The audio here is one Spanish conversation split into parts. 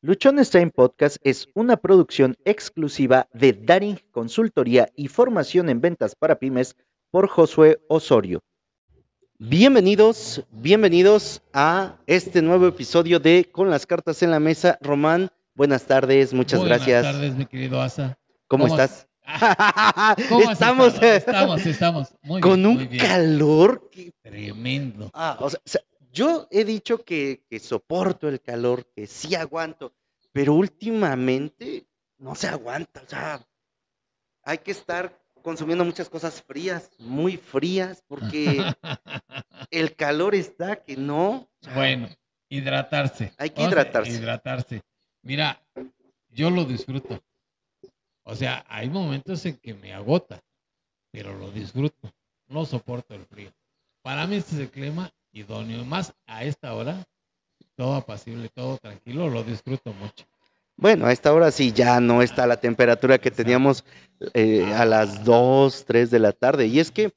Luchones Time Podcast es una producción exclusiva de Daring Consultoría y Formación en Ventas para Pymes por Josué Osorio. Bienvenidos, bienvenidos a este nuevo episodio de Con las cartas en la mesa. Román, buenas tardes, muchas gracias. Buenas tardes, mi querido Asa. ¿Cómo, estás? ¿Cómo estamos, estado? estamos, estamos. Muy con bien, un muy bien. calor que Tremendo. Ah, o sea, yo he dicho que, que soporto el calor, que sí aguanto, pero últimamente no se aguanta. O sea, hay que estar consumiendo muchas cosas frías, muy frías, porque el calor está que no. Bueno, hidratarse. Hay que O sea, hidratarse. hidratarse. Mira, yo lo disfruto. O sea, hay momentos en que me agota, pero lo disfruto. No soporto el frío. Para mí este es el clima idóneo. Más a esta hora, todo apacible, todo tranquilo, lo disfruto mucho. Bueno, a esta hora sí ya no está la temperatura que teníamos eh, a las 2, 3 de la tarde. Y es que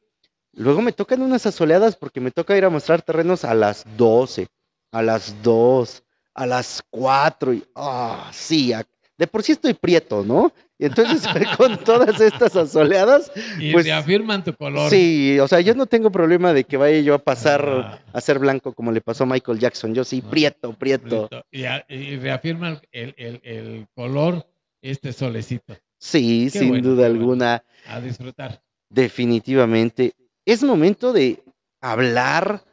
luego me tocan unas asoleadas porque me toca ir a mostrar terrenos a las 12, a las 2, a las 4. Y, ah, sí, a- de por sí estoy prieto, ¿no? Y entonces con todas estas asoleadas, Y Pues, reafirman tu color. sí, o sea, yo no tengo problema de que vaya yo a pasar Ah. a ser blanco como le pasó a Michael Jackson. Yo sí, Ah. prieto, prieto. Y, a- y reafirman el, el- el color, este solecito. Sí, Qué sin bueno, duda bueno. alguna. A disfrutar. Definitivamente. Es momento de hablar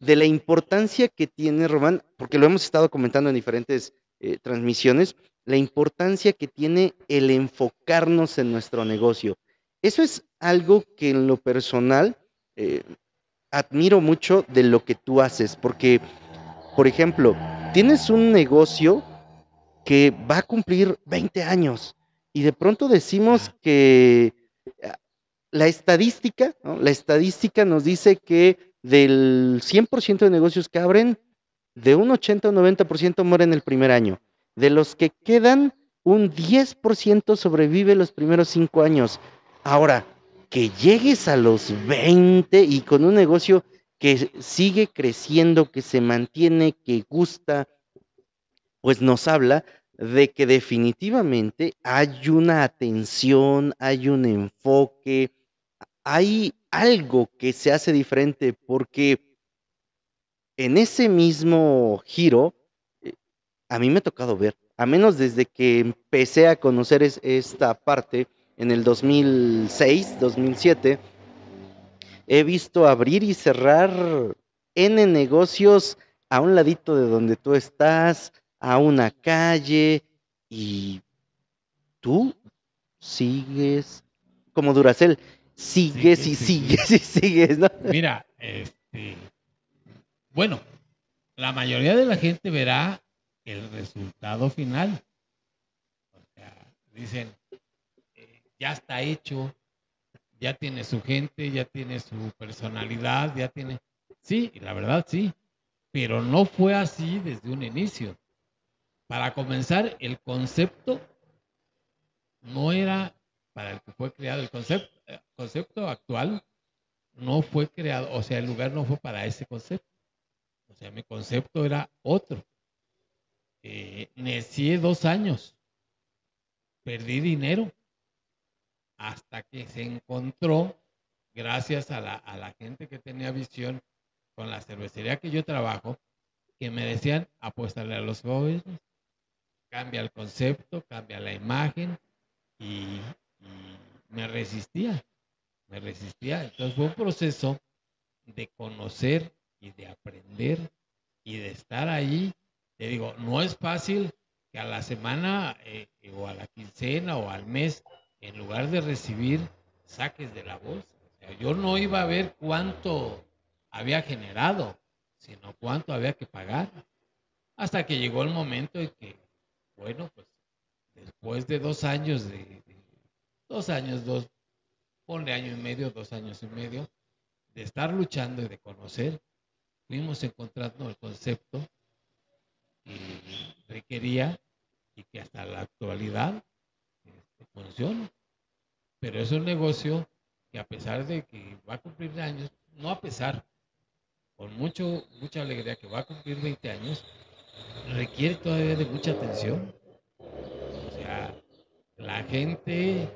de la importancia que tiene, Román, porque lo hemos estado comentando en diferentes eh, transmisiones, la importancia que tiene el enfocarnos en nuestro negocio. Eso es algo que en lo personal eh, admiro mucho de lo que tú haces, porque, por ejemplo, tienes un negocio que va a cumplir 20 años y de pronto decimos que ah, la estadística, ¿no? la estadística nos dice que del 100% de negocios que abren, de un 80 o 90% mueren el primer año. De los que quedan, un 10% sobrevive los primeros 5 años. Ahora, que llegues a los 20 y con un negocio que sigue creciendo, que se mantiene, que gusta, pues nos habla de que definitivamente hay una atención, hay un enfoque, hay algo que se hace diferente porque en ese mismo giro, a mí me ha tocado ver, a menos desde que empecé a conocer es- esta parte en el 2006, 2007, he visto abrir y cerrar N negocios a un ladito de donde tú estás, a una calle, y tú sigues como Duracel, sigues Sigue, y sigue. sigues y sigues, ¿no? Mira, este, bueno, la mayoría de la gente verá el resultado final. Dicen, eh, ya está hecho, ya tiene su gente, ya tiene su personalidad, ya tiene... Sí, la verdad sí, pero no fue así desde un inicio. Para comenzar, el concepto no era para el que fue creado. El concepto, eh, concepto actual no fue creado, o sea, el lugar no fue para ese concepto. O sea, mi concepto era otro. Eh, necié dos años, perdí dinero, hasta que se encontró, gracias a la, gente que tenía visión con la cervecería que yo trabajo, que me decían, apuéstale a los jóvenes, cambia el concepto, cambia la imagen, y, y me resistía, me resistía. Entonces fue un proceso de conocer y de aprender y de estar ahí. Te digo, no es fácil que a la semana eh, o a la quincena o al mes, en lugar de recibir, saques de la bolsa. Yo no iba a ver cuánto había generado, sino cuánto había que pagar. Hasta que llegó el momento en que, bueno, pues después de dos años de, de- dos años, dos, ponle año y medio, dos años y medio, de estar luchando y de conocer, fuimos encontrando el concepto que requería y que hasta la actualidad este, funciona. Pero es un negocio que a pesar de que va a cumplir años, no a pesar, con mucho, mucha alegría que va a cumplir 20 años, requiere todavía de mucha atención. O sea, la gente,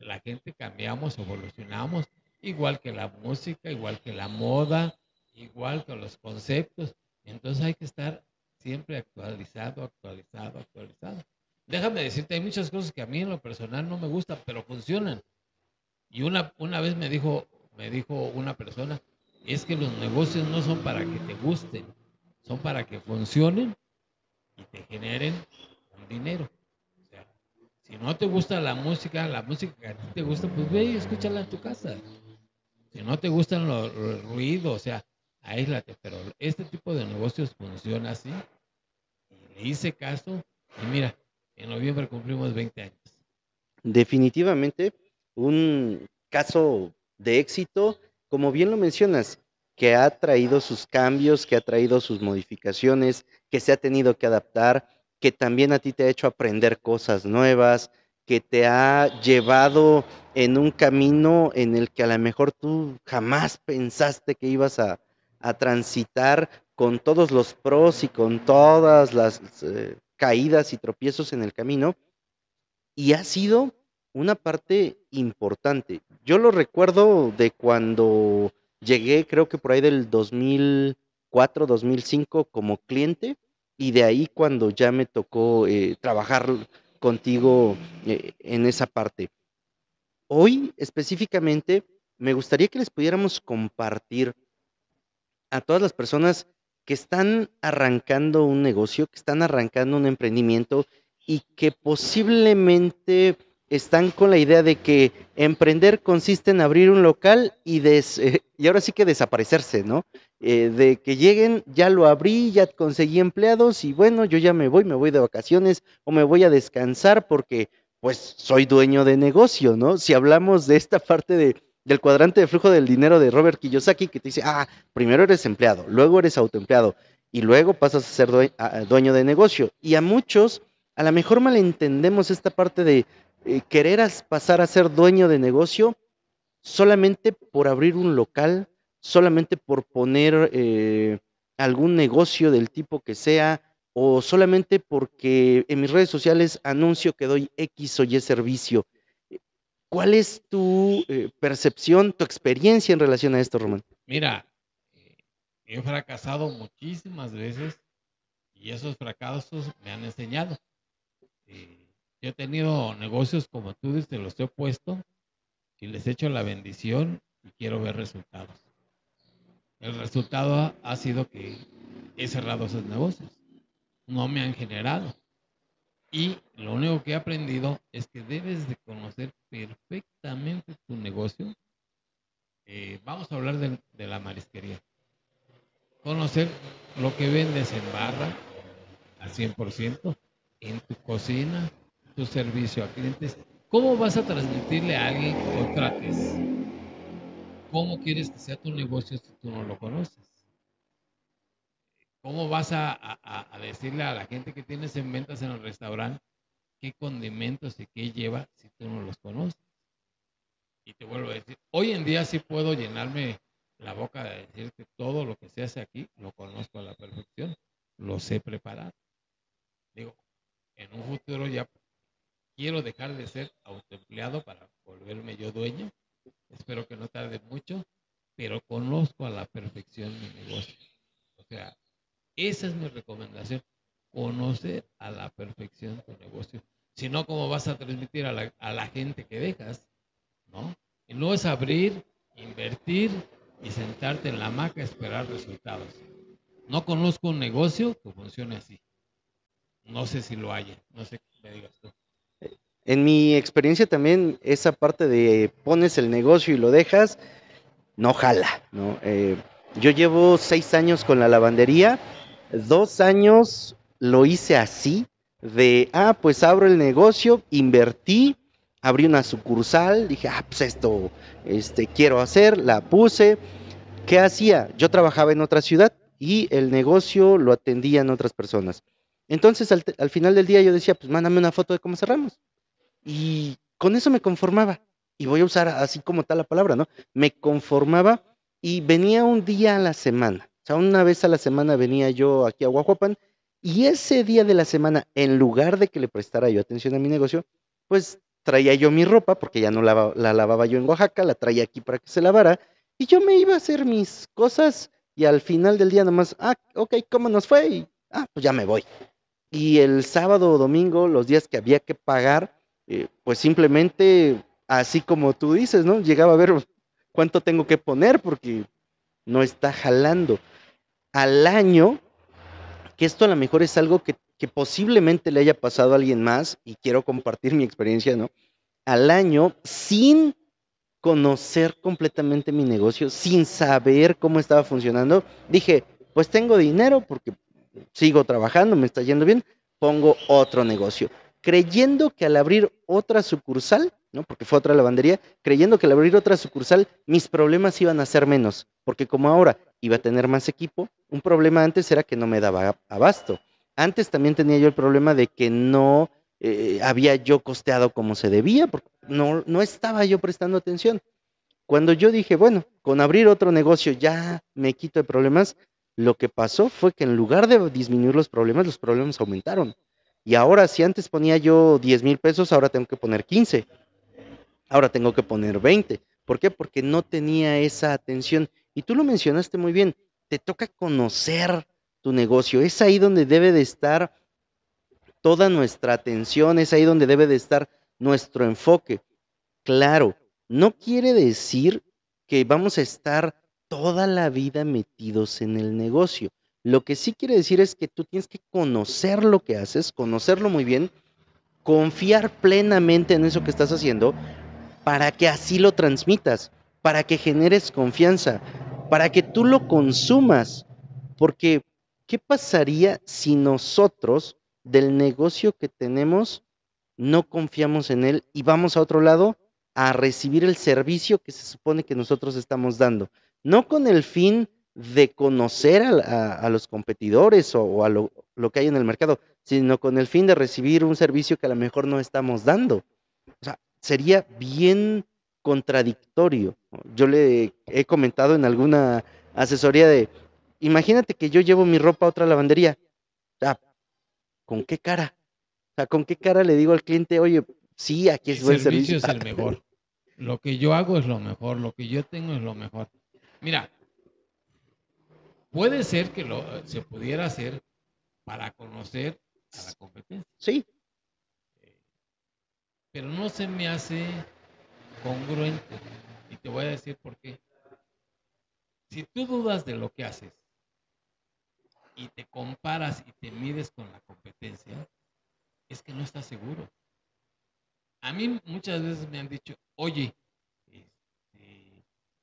la gente cambiamos, evolucionamos, igual que la música, igual que la moda, igual que los conceptos. Entonces hay que estar siempre actualizado, actualizado, actualizado. Déjame decirte, hay muchas cosas que a mí en lo personal no me gustan, pero funcionan. Y una, una vez me dijo, me dijo una persona, es que los negocios no son para que te gusten, son para que funcionen y te generen dinero. O sea, si no te gusta la música, la música que a ti te gusta, pues ve y escúchala en tu casa. Si no te gustan los, ruidos, o sea, aíslate. Pero este tipo de negocios funciona así. Le hice caso y mira, en noviembre cumplimos 20 años. Definitivamente un caso de éxito, como bien lo mencionas, que ha traído sus cambios, que ha traído sus modificaciones, que se ha tenido que adaptar, que también a ti te ha hecho aprender cosas nuevas, que te ha llevado en un camino en el que a lo mejor tú jamás pensaste que ibas a, transitar con todos los pros y con todas las eh, caídas y tropiezos en el camino. Y ha sido una parte importante. Yo lo recuerdo de cuando llegué, creo que por ahí del 2004, 2005 como cliente, y de ahí cuando ya me tocó eh, trabajar contigo eh, en esa parte. Hoy específicamente me gustaría que les pudiéramos compartir a todas las personas que están arrancando un negocio, que están arrancando un emprendimiento y que posiblemente están con la idea de que emprender consiste en abrir un local y, eh, y ahora sí que desaparecerse, ¿no? Eh, de que lleguen, ya lo abrí, ya conseguí empleados y bueno, yo ya me voy, me voy de vacaciones o me voy a descansar porque pues soy dueño de negocio, ¿no? Si hablamos de esta parte de, del cuadrante de flujo del dinero de Robert Kiyosaki que te dice, ah, primero eres empleado, luego eres autoempleado y luego pasas a ser dueño de negocio. Y a muchos, a lo mejor malentendemos esta parte de eh, querer pasar a ser dueño de negocio solamente por abrir un local, solamente por poner eh, algún negocio del tipo que sea, o solamente porque en mis redes sociales anuncio que doy X o Y servicio. ¿Cuál es tu eh, percepción, tu experiencia en relación a esto, Román? Mira, he fracasado muchísimas veces y esos fracasos me han enseñado. Yo he tenido negocios como tú dices, los he puesto y les he hecho la bendición y quiero ver resultados. El resultado ha, sido que he cerrado esos negocios. No me han generado. Y lo único que he aprendido es que debes de conocer perfectamente tu negocio. Eh, vamos a hablar de, la marisquería. Conocer lo que vendes en barra al 100%, en tu cocina, tu servicio a clientes, ¿cómo vas a transmitirle a alguien que contrates? ¿Cómo quieres que sea tu negocio si tú no lo conoces? ¿Cómo vas a, decirle a la gente que tienes en ventas en el restaurante qué condimentos y qué lleva si tú no los conoces? Y te vuelvo a decir, hoy en día sí puedo llenarme la boca de decir que todo lo que se hace aquí lo conozco a la perfección, lo sé preparar. Digo, en un futuro ya quiero dejar de ser autoempleado para volverme yo dueño. Espero que no tarde mucho, pero conozco a la perfección mi negocio. O sea, esa es mi recomendación, conocer a la perfección tu negocio. Si no, ¿cómo vas a transmitir a la, gente que dejas? ¿No? Y no es abrir, invertir y sentarte en la hamaca esperar resultados. No conozco un negocio que funcione así. No sé si lo haya, no sé qué me digas tú. En mi experiencia también, esa parte de pones el negocio y lo dejas, no jala, ¿no? Eh, yo llevo seis años con la lavandería, dos años lo hice así, de, ah, pues abro el negocio, invertí, abrí una sucursal, dije, ah, pues esto este, quiero hacer, la puse. ¿Qué hacía? Yo trabajaba en otra ciudad y el negocio lo atendían otras personas. Entonces, al, al final del día yo decía, pues mándame una foto de cómo cerramos. Y con eso me conformaba. Y voy a usar así como tal la palabra, ¿no? Me conformaba y venía un día a la semana. Sea, una vez a la semana venía yo aquí a Guajuapan Y ese día de la semana, en lugar de que le prestara yo atención a mi negocio, pues traía yo mi ropa, porque ya no la, la lavaba yo en Oaxaca, la traía aquí para que se lavara, y yo me iba a hacer mis cosas y al final del día nomás, ah, ok, ¿cómo nos fue? Y, ah, pues ya me voy. Y el sábado o domingo, los días que había que pagar, eh, pues simplemente, así como tú dices, ¿no? Llegaba a ver cuánto tengo que poner porque no está jalando. Al año, que esto a lo mejor es algo que, posiblemente le haya pasado a alguien más, y quiero compartir mi experiencia, ¿no? Al año, sin conocer completamente mi negocio, sin saber cómo estaba funcionando, dije, pues tengo dinero porque sigo trabajando, me está yendo bien, pongo otro negocio. Creyendo que al abrir otra sucursal, ¿no? Porque fue otra lavandería, creyendo que al abrir otra sucursal mis problemas iban a ser menos, porque como ahora iba a tener más equipo, un problema antes era que no me daba abasto. Antes también tenía yo el problema de que no eh, había yo costeado como se debía, porque no, no estaba yo prestando atención. Cuando yo dije, bueno, con abrir otro negocio ya me quito de problemas, lo que pasó fue que en lugar de disminuir los problemas, los problemas aumentaron. Y ahora, si antes ponía yo 10 mil pesos, ahora tengo que poner 15. Ahora tengo que poner 20. ¿Por qué? Porque no tenía esa atención. Y tú lo mencionaste muy bien. Te toca conocer tu negocio. Es ahí donde debe de estar toda nuestra atención. Es ahí donde debe de estar nuestro enfoque. Claro, no quiere decir que vamos a estar toda la vida metidos en el negocio. Lo que sí quiere decir es que tú tienes que conocer lo que haces, conocerlo muy bien, confiar plenamente en eso que estás haciendo para que así lo transmitas, para que generes confianza, para que tú lo consumas. Porque, ¿qué pasaría si nosotros del negocio que tenemos no confiamos en él y vamos a otro lado a recibir el servicio que se supone que nosotros estamos dando? no con el fin de conocer a, los competidores o, a lo, que hay en el mercado, sino con el fin de recibir un servicio que a lo mejor no estamos dando. O sea, sería bien contradictorio. Yo le he comentado en alguna asesoría de, imagínate que yo llevo mi ropa a otra lavandería. O sea, ¿con qué cara? O sea, ¿con qué cara le digo al cliente, oye, sí, aquí es buen servicio? El servicio es el mejor. Lo que yo hago es lo mejor, lo que yo tengo es lo mejor. Mira, puede ser que lo, se pudiera hacer para conocer a la competencia. Sí. Pero no se me hace congruente. Y te voy a decir por qué. Si tú dudas de lo que haces y te comparas y te mides con la competencia, es que no estás seguro. A mí muchas veces me han dicho, oye,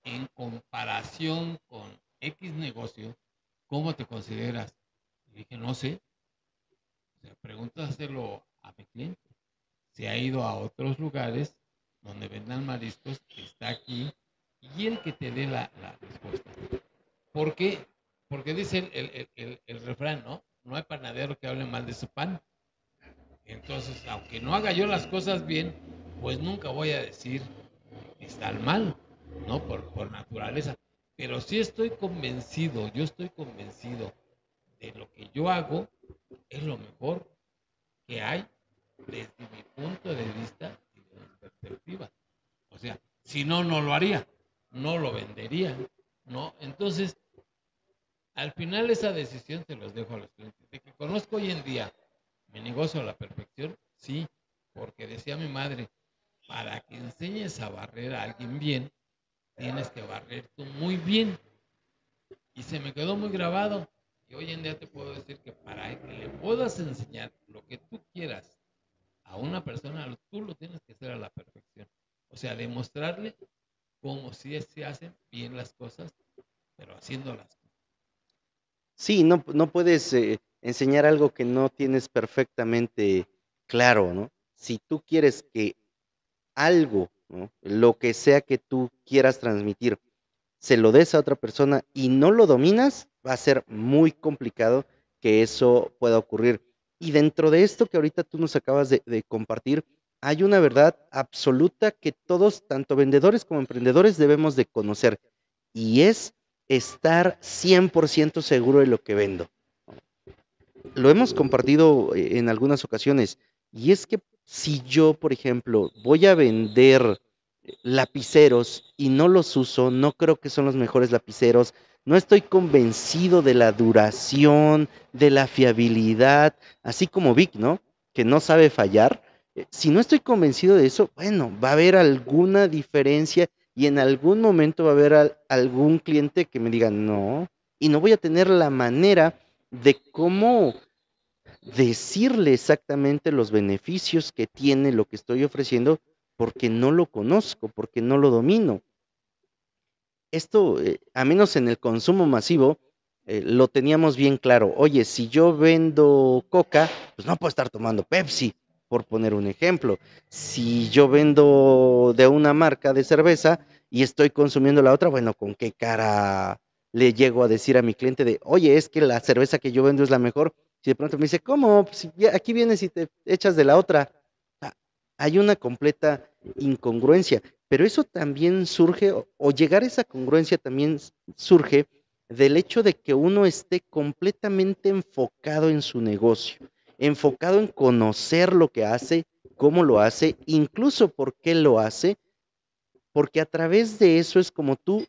en comparación con X negocio, ¿cómo te consideras? Y dije, no sé. O sea, pregúntaselo a mi cliente. Se ha ido a otros lugares donde vendan mariscos, está aquí, y el que te dé la, respuesta. ¿Por qué? Porque dice el, refrán, ¿no? No hay panadero que hable mal de su pan. Entonces, aunque no haga yo las cosas bien, pues nunca voy a decir que mal. ¿no? Por, por naturaleza. Pero sí estoy convencido, yo estoy convencido de lo que yo hago es lo mejor que hay desde mi punto de vista perspectiva. O sea, si no, no lo haría, no lo vendería, ¿no? Entonces, al final esa decisión se los dejo a los clientes. De que conozco hoy en día mi negocio a la perfección, sí, porque decía mi madre, para que enseñes a barrer a alguien bien, tienes que barrer tú muy bien. Y se me quedó muy grabado. Y hoy en día te puedo decir que para que le puedas enseñar lo que tú quieras a una persona, tú lo tienes que hacer a la perfección. O sea, demostrarle cómo si se hacen bien las cosas, pero haciéndolas. Sí, no, no puedes eh, enseñar algo que no tienes perfectamente claro, ¿no? Si tú quieres que algo lo que sea que tú quieras transmitir, se lo des a otra persona y no lo dominas, va a ser muy complicado que eso pueda ocurrir. Y dentro de esto que ahorita tú nos acabas de, compartir, hay una verdad absoluta que todos, tanto vendedores como emprendedores, debemos de conocer. Y es estar 100% seguro de lo que vendo. lo hemos compartido eh, en algunas ocasiones, y es que si yo, por ejemplo, voy a vender lapiceros y no los uso, no creo que son los mejores lapiceros, no estoy convencido de la duración, de la fiabilidad, así como Vic, ¿no? Que no sabe fallar. Eh, si no estoy convencido de eso, bueno, va a haber alguna diferencia y en algún momento va a haber algún cliente que me diga no, y no voy a tener la manera de cómo decirle exactamente los beneficios que tiene lo que estoy ofreciendo porque no lo conozco, porque no lo domino. Esto, eh, a menos en el consumo masivo, eh, lo teníamos bien claro. Oye, si yo vendo coca, pues no puedo estar tomando Pepsi, por poner un ejemplo. Si yo vendo de una marca de cerveza y estoy consumiendo la otra, bueno, ¿con qué cara le llego a decir a mi cliente de, oye, es que la cerveza que yo vendo es la mejor? Si de pronto me dice, ¿cómo? Si aquí vienes y te echas de la otra hay una completa incongruencia, pero eso también surge, o llegar a esa congruencia también surge del hecho de que uno esté completamente enfocado en su negocio, enfocado en conocer lo que hace, cómo lo hace, incluso por qué lo hace, porque a través de eso es como tú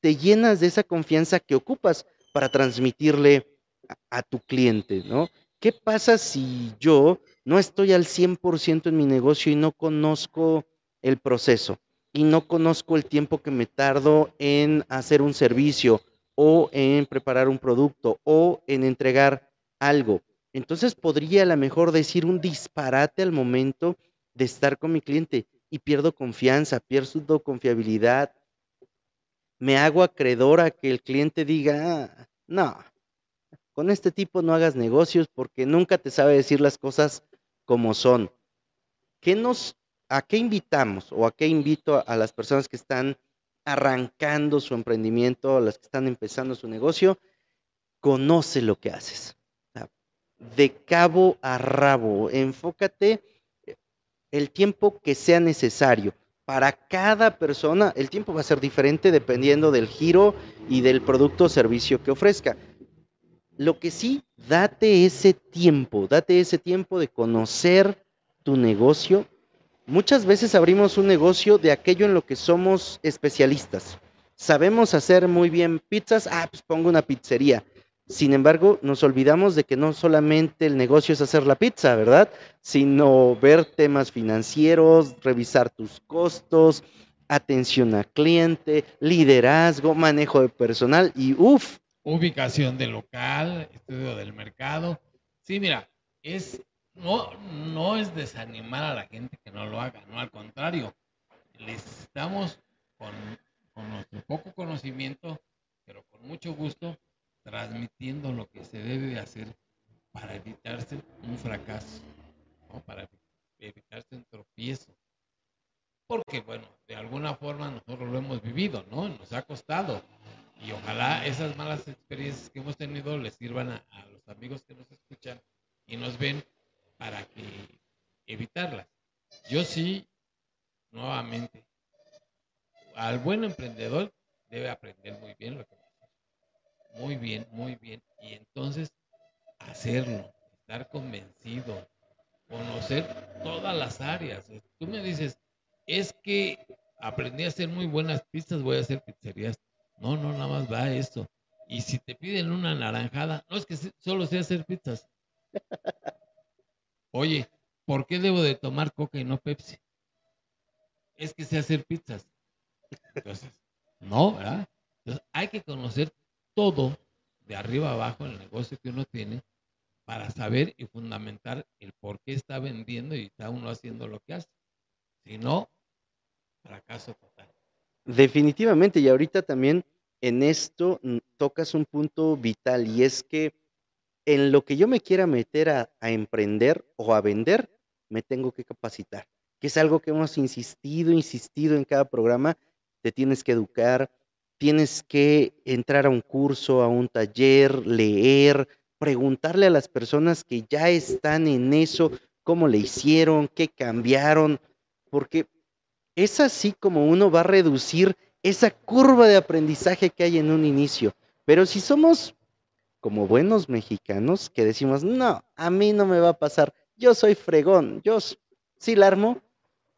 te llenas de esa confianza que ocupas para transmitirle a, a tu cliente, ¿no? ¿Qué pasa si yo no estoy al 100% en mi negocio y no conozco el proceso y no conozco el tiempo que me tardo en hacer un servicio o en preparar un producto o en entregar algo? Entonces podría a lo mejor decir un disparate al momento de estar con mi cliente y pierdo confianza, pierdo confiabilidad. Me hago acreedor a que el cliente diga, ah, no, con este tipo no hagas negocios porque nunca te sabe decir las cosas como son. ¿Qué nos, ¿A qué invitamos o a qué invito a, las personas que están arrancando su emprendimiento, a las que están empezando su negocio? Conoce lo que haces. De cabo a rabo, enfócate eh, el tiempo que sea necesario. Para cada persona, el tiempo va a ser diferente dependiendo del giro y del producto o servicio que ofrezca. Lo que sí, date ese tiempo, date ese tiempo de conocer tu negocio. Muchas veces abrimos un negocio de aquello en lo que somos especialistas. Sabemos hacer muy bien pizzas, ah, pues pongo una pizzería. Sin embargo, nos olvidamos de que no solamente el negocio es hacer la pizza, ¿verdad? Sino ver temas financieros, revisar tus costos, atención al cliente, liderazgo, manejo de personal y uff, ubicación del local, estudio del mercado. Sí, mira, es no, no es desanimar a la gente que no lo haga, no al contrario, les estamos con, nuestro poco conocimiento, pero con mucho gusto, transmitiendo lo que se debe de hacer para evitarse un fracaso, para evitarse un tropiezo. Porque, bueno, de alguna forma nosotros lo hemos vivido, ¿no? Nos ha costado y ojalá esas malas experiencias que hemos tenido les sirvan a, los amigos que nos escuchan y nos ven para que evitarlas. Yo sí, nuevamente, al buen emprendedor debe aprender muy bien lo que va. Muy bien, muy bien. Y entonces hacerlo, estar convencido, conocer todas las áreas. Tú me dices, es que aprendí a hacer muy buenas pistas, voy a hacer pizzerías. No, no, nada más va esto. Y si te piden una naranjada, no es que solo sé hacer pizzas. Oye, ¿por qué debo de tomar coca y no Pepsi? Es que sé hacer pizzas. Entonces, no, ¿verdad? Entonces, hay que conocer todo de arriba abajo el negocio que uno tiene para saber y fundamentar el por qué está vendiendo y está uno haciendo lo que hace. Si no, fracaso total. Definitivamente, y ahorita también en esto mm, tocas un punto vital y es que en lo que yo me quiera meter a, emprender o a vender, me tengo que capacitar, que es algo que hemos insistido, insistido en cada programa, te tienes que educar, tienes que entrar a un curso, a un taller, leer, preguntarle a las personas que ya están en eso, cómo le hicieron, qué cambiaron, porque es así como uno va a reducir esa curva de aprendizaje que hay en un inicio. Pero si somos como buenos mexicanos que decimos, no, a mí no me va a pasar, yo soy fregón, yo sí la armo,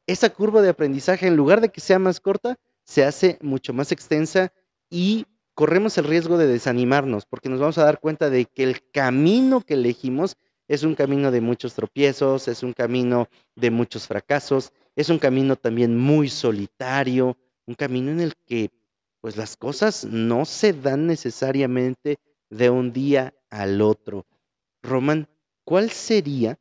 esa curva de aprendizaje, en lugar de que sea más corta, se hace mucho más extensa y corremos el riesgo de desanimarnos, porque nos vamos a dar cuenta de que el camino que elegimos es un camino de muchos tropiezos, es un camino de muchos fracasos, es un camino también muy solitario, un camino en el que pues las cosas no se dan necesariamente de un día al otro. Román, ¿cuál sería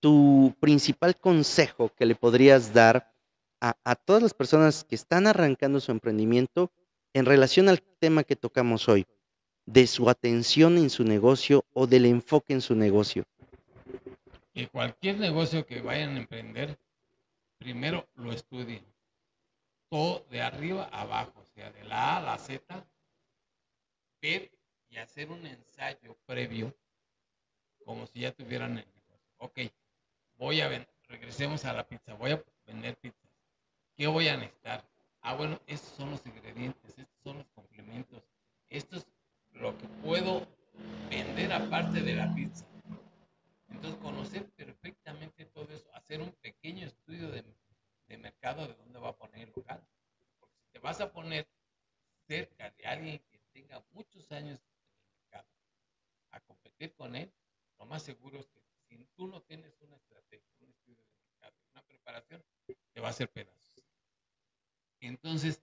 tu principal consejo que le podrías dar a, todas las personas que están arrancando su emprendimiento en relación al tema que tocamos hoy? de su atención en su negocio o del enfoque en su negocio? Que cualquier negocio que vayan a emprender, primero lo estudien. Todo de arriba a abajo, o sea, de la A a la Z, ver y hacer un ensayo previo, como si ya tuvieran el negocio. Ok, voy a vender, regresemos a la pizza, voy a vender pizza. ¿Qué voy a necesitar? Ah, bueno, estos son los ingredientes, estos son los complementos, estos lo que puedo vender aparte de la pizza. Entonces, conocer perfectamente todo eso, hacer un pequeño estudio de, mercado de dónde va a poner el local. Porque si te vas a poner cerca de alguien que tenga muchos años en el mercado a competir con él, lo más seguro es que si tú no tienes una estrategia, un estudio de mercado, una preparación, te va a hacer pedazos. Entonces,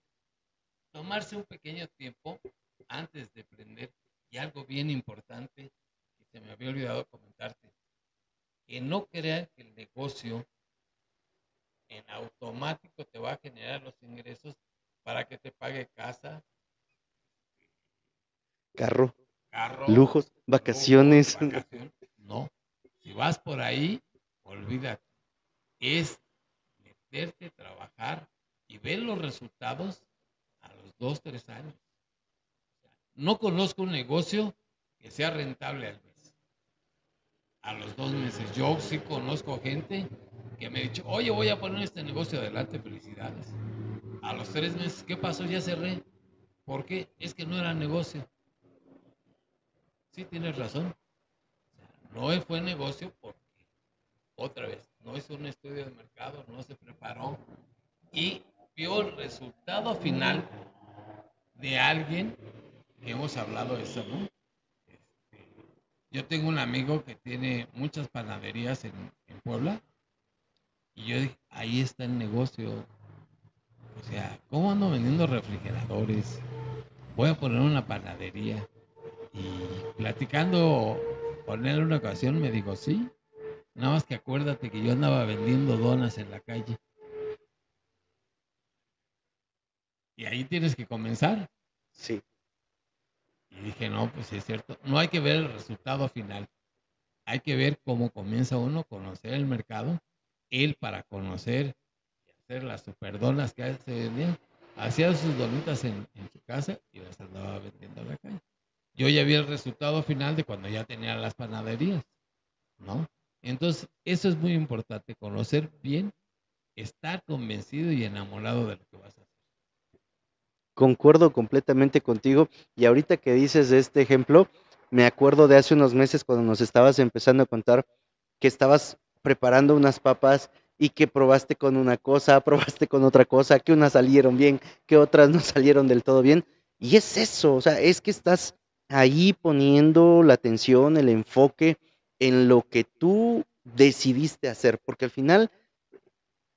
tomarse un pequeño tiempo antes de prender. Y algo bien importante que se me había olvidado comentarte, que no crean que el negocio en automático te va a generar los ingresos para que te pague casa, carro, lujos, vacaciones. Vas por ahí, olvídate. Es meterte, trabajar y ver los resultados a los dos, tres años. No conozco un negocio que sea rentable al mes. A los dos meses. Yo sí conozco gente que me ha dicho, oye, voy a poner este negocio adelante, felicidades. A los tres meses, ¿qué pasó? Ya cerré. ¿Por qué? Es que no era negocio. Sí, tienes razón. No fue negocio porque, otra vez, no hizo un estudio de mercado, no se preparó y vio el resultado final de alguien hemos hablado de eso, ¿no? Este, yo tengo un amigo que tiene muchas panaderías en, Puebla y yo dije, ahí está el negocio. O sea, ¿cómo ando vendiendo refrigeradores? Voy a poner una panadería. Y platicando él una ocasión me dijo, sí, nada más que acuérdate que yo andaba vendiendo donas en la calle. Y ahí tienes que comenzar. Sí. Y dije, no, pues es cierto. No hay que ver el resultado final. Hay que ver cómo comienza uno a conocer el mercado. Él para conocer y hacer las superdonas que hace día, hacía sus donitas en, su casa y las andaba vendiendo a la calle. Yo ya vi el resultado final de cuando ya tenía las panaderías, ¿no? Entonces, eso es muy importante, conocer bien, estar convencido y enamorado de lo que vas a hacer. Concuerdo completamente contigo y ahorita que dices de este ejemplo, me acuerdo de hace unos meses cuando nos estabas empezando a contar que estabas preparando unas papas y que probaste con una cosa, probaste con otra cosa, que unas salieron bien, que otras no salieron del todo bien. Y es eso, o sea, es que estás ahí poniendo la atención, el enfoque en lo que tú decidiste hacer, porque al final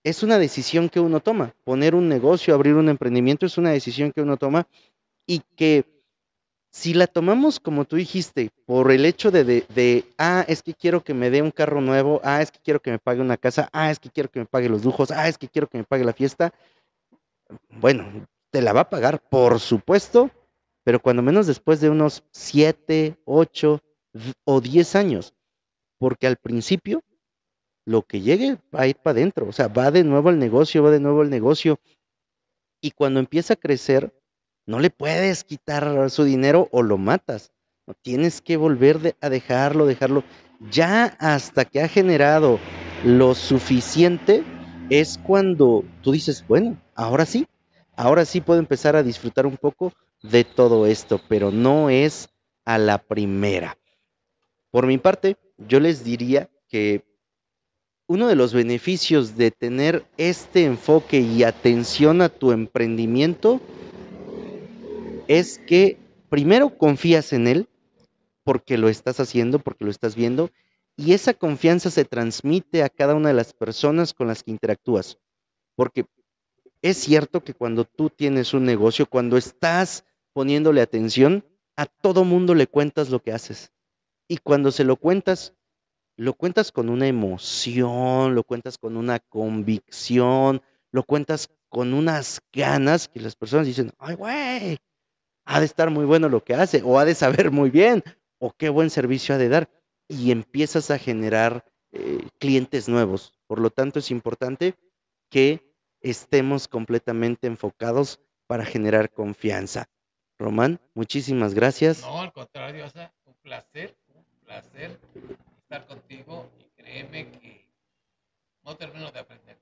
es una decisión que uno toma. Poner un negocio, abrir un emprendimiento es una decisión que uno toma y que si la tomamos como tú dijiste, por el hecho de, de, ah, es que quiero que me dé un carro nuevo, ah, es que quiero que me pague una casa, ah, es que quiero que me pague los lujos, ah, es que quiero que me pague la fiesta, bueno, te la va a pagar, por supuesto, pero cuando menos después de unos siete, ocho o diez años, porque al principio lo que llegue va a ir para adentro, o sea, va de nuevo al negocio, va de nuevo al negocio. Y cuando empieza a crecer, no le puedes quitar su dinero o lo matas. No tienes que volver a dejarlo, dejarlo. Ya hasta que ha generado lo suficiente, es cuando tú dices, bueno, ahora sí, ahora sí puedo empezar a disfrutar un poco de todo esto, pero no es a la primera. Por mi parte, yo les diría que uno de los beneficios de tener este enfoque y atención a tu emprendimiento es que primero confías en él porque lo estás haciendo, porque lo estás viendo, y esa confianza se transmite a cada una de las personas con las que interactúas. Porque es cierto que cuando tú tienes un negocio, cuando estás poniéndole atención, a todo mundo le cuentas lo que haces. Y cuando se lo cuentas, lo cuentas con una emoción, lo cuentas con una convicción, lo cuentas con unas ganas que las personas dicen, ay, güey, ha de estar muy bueno lo que hace, o ha de saber muy bien, o qué buen servicio ha de dar. Y empiezas a generar eh, clientes nuevos. Por lo tanto, es importante que estemos completamente enfocados para generar confianza. Román, muchísimas gracias. No, al contrario, o sea, un placer, un placer estar contigo y créeme que no termino de aprender.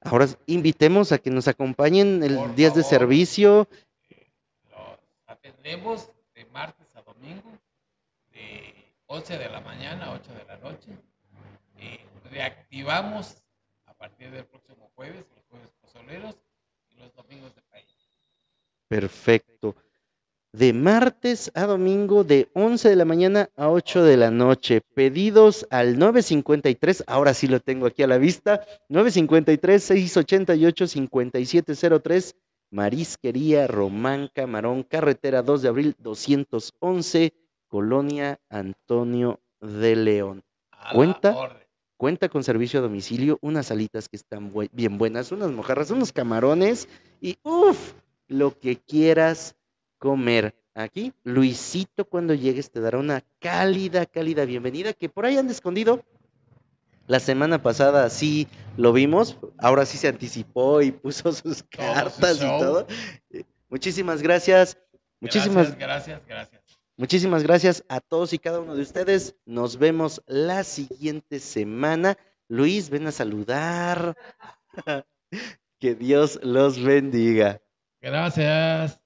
Ahora invitemos a que nos acompañen el día de servicio. los atendemos de martes a domingo, de 11 de la mañana a 8 de la noche. Eh, reactivamos a partir del próximo jueves, los jueves pozoleros y los domingos de. Perfecto. De martes a domingo de 11 de la mañana a 8 de la noche. Pedidos al 953, ahora sí lo tengo aquí a la vista, 953-688-5703, Marisquería Román Camarón, carretera 2 de abril 211, Colonia Antonio de León. Cuenta Cuenta con servicio a domicilio, unas alitas que están bien buenas, unas mojarras, unos camarones y uff, lo que quieras comer. Aquí, Luisito, cuando llegues te dará una cálida, cálida bienvenida que por ahí han escondido. La semana pasada sí lo vimos, ahora sí se anticipó y puso sus cartas y todo. Muchísimas gracias. Muchísimas gracias, gracias. Muchísimas gracias a todos y cada uno de ustedes. Nos vemos la siguiente semana. Luis, ven a saludar. que Dios los bendiga. Gracias.